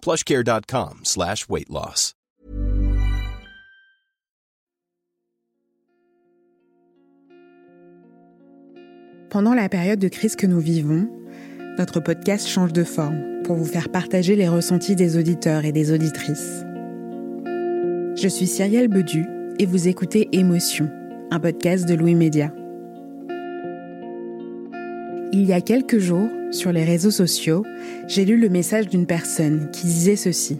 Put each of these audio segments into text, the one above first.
plushcare.com slash. Pendant la période de crise que nous vivons, notre podcast change de forme pour vous faire partager les ressentis des auditeurs et des auditrices. Je suis Cyrielle Bedu et vous écoutez Émotion, un podcast de Louis Média. Il y a quelques jours, sur les réseaux sociaux, j'ai lu le message d'une personne qui disait ceci.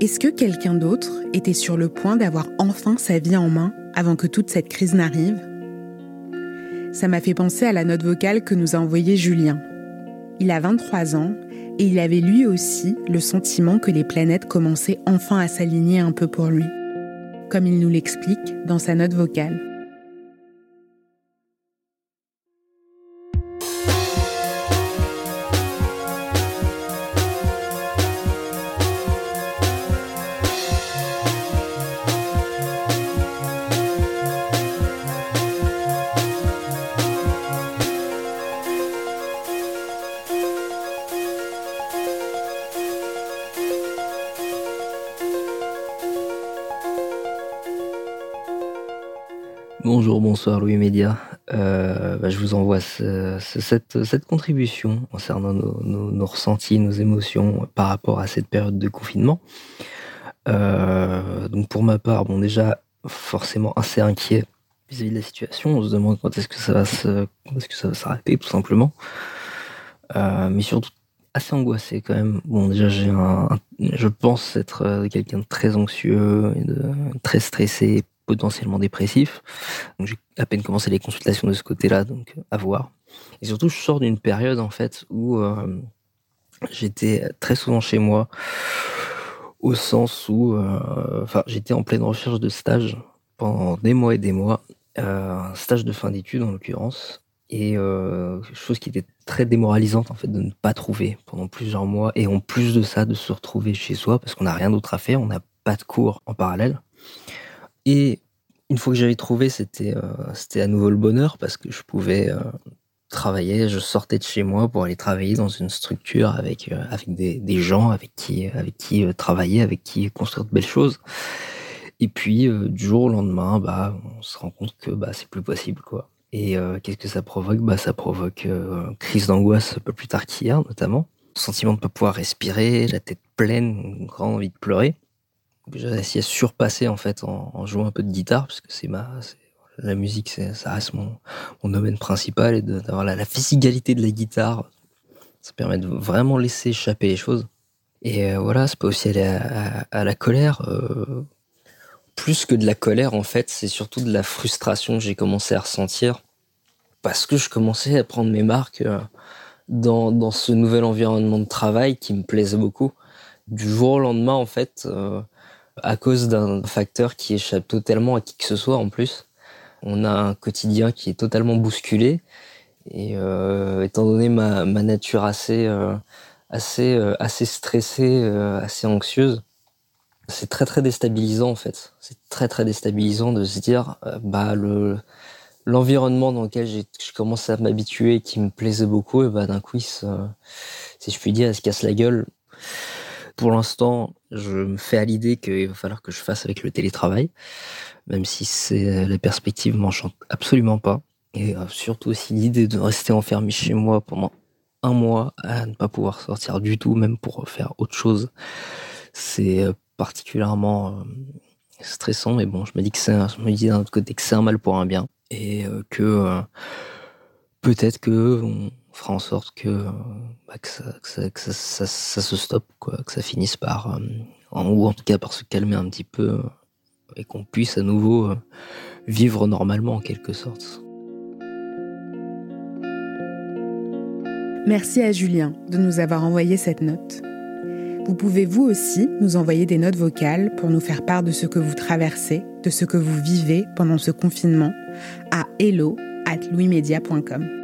Est-ce que quelqu'un d'autre était sur le point d'avoir enfin sa vie en main avant que toute cette crise n'arrive? Ça m'a fait penser à la note vocale que nous a envoyée Julien. Il a 23 ans et il avait lui aussi le sentiment que les planètes commençaient enfin à s'aligner un peu pour lui, comme il nous l'explique dans sa note vocale. Bonjour, bonsoir Louis Média. Euh, bah, je vous envoie ce- ce- cette, contribution concernant nos, ressentis, nos émotions par rapport à cette période de confinement. Euh, donc pour ma part, bon déjà forcément assez inquiet vis-à-vis de la situation. On se demande quand est-ce que ça va se, quand est-ce que ça va s'arrêter tout simplement. Euh, mais surtout assez angoissé quand même. Bon déjà j'ai un, je pense être quelqu'un de très anxieux très stressé, potentiellement dépressif. J'ai à peine commencé les consultations de ce côté-là, donc euh, à voir. Et surtout, je sors d'une période en fait où euh, j'étais très souvent chez moi, au sens où, euh, enfin, j'étais en pleine recherche de stage pendant des mois et des mois, euh, un stage de fin d'études en l'occurrence, et euh, chose qui était très démoralisante en fait de ne pas trouver pendant plusieurs mois, et en plus de ça, de se retrouver chez soi parce qu'on n'a rien d'autre à faire, on n'a pas de cours en parallèle. Et une fois que j'avais trouvé, c'était euh, c'était à nouveau le bonheur parce que je pouvais euh, travailler. Je sortais de chez moi pour aller travailler dans une structure avec euh, des, gens avec qui avec travailler, avec qui construire de belles choses. Et puis du jour au lendemain, bah on se rend compte que bah c'est plus possible quoi. Et qu'est-ce que ça provoque? Bah ça provoque euh, crise d'angoisse un peu plus tard qu'hier notamment, sentiment de pas pouvoir respirer, la tête pleine, une grande envie de pleurer j'ai essayé de surpasser en fait en, jouant un peu de guitare parce que c'est ma la musique ça reste mon, mon domaine principal et d'avoir la, la physicalité de la guitare ça permet de vraiment laisser échapper les choses. Et euh, voilà c'est pas aussi aller à, la colère euh, plus que de la colère en fait c'est surtout de la frustration que j'ai commencé à ressentir parce que je commençais à prendre mes marques euh, dans, dans ce nouvel environnement de travail qui me plaisait beaucoup. Du jour au lendemain en fait à cause d'un facteur qui échappe totalement à qui que ce soit en plus. On a un quotidien qui est totalement bousculé et euh, étant donné ma, nature assez euh, euh, stressée, assez anxieuse, c'est très très déstabilisant en fait. C'est très très déstabilisant de se dire bah le l'environnement dans lequel j'ai je commence à m'habituer qui me plaisait beaucoup et bah d'un coup il si je puis dire il se casse la gueule pour l'instant, je me fais à l'idée qu'il va falloir que je fasse avec le télétravail, même si c'est la perspective m'enchante absolument pas. Et euh, surtout aussi l'idée de rester enfermé chez moi pendant un mois à ne pas pouvoir sortir du tout, même pour faire autre chose. C'est euh, particulièrement stressant, mais bon, je me dis que c'est, je me dis d'un autre côté que c'est un mal pour un bien et que peut-être que fera en sorte que, bah, que, ça, se stoppe, quoi, que ça finisse par, en, ou en tout cas par se calmer un petit peu et qu'on puisse à nouveau vivre normalement en quelque sorte. Merci à Julien de nous avoir envoyé cette note. Vous pouvez vous aussi nous envoyer des notes vocales pour nous faire part de ce que vous traversez, de ce que vous vivez pendant ce confinement à hello at louismedia.com.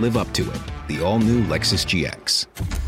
Live up to it. The all new Lexus GX.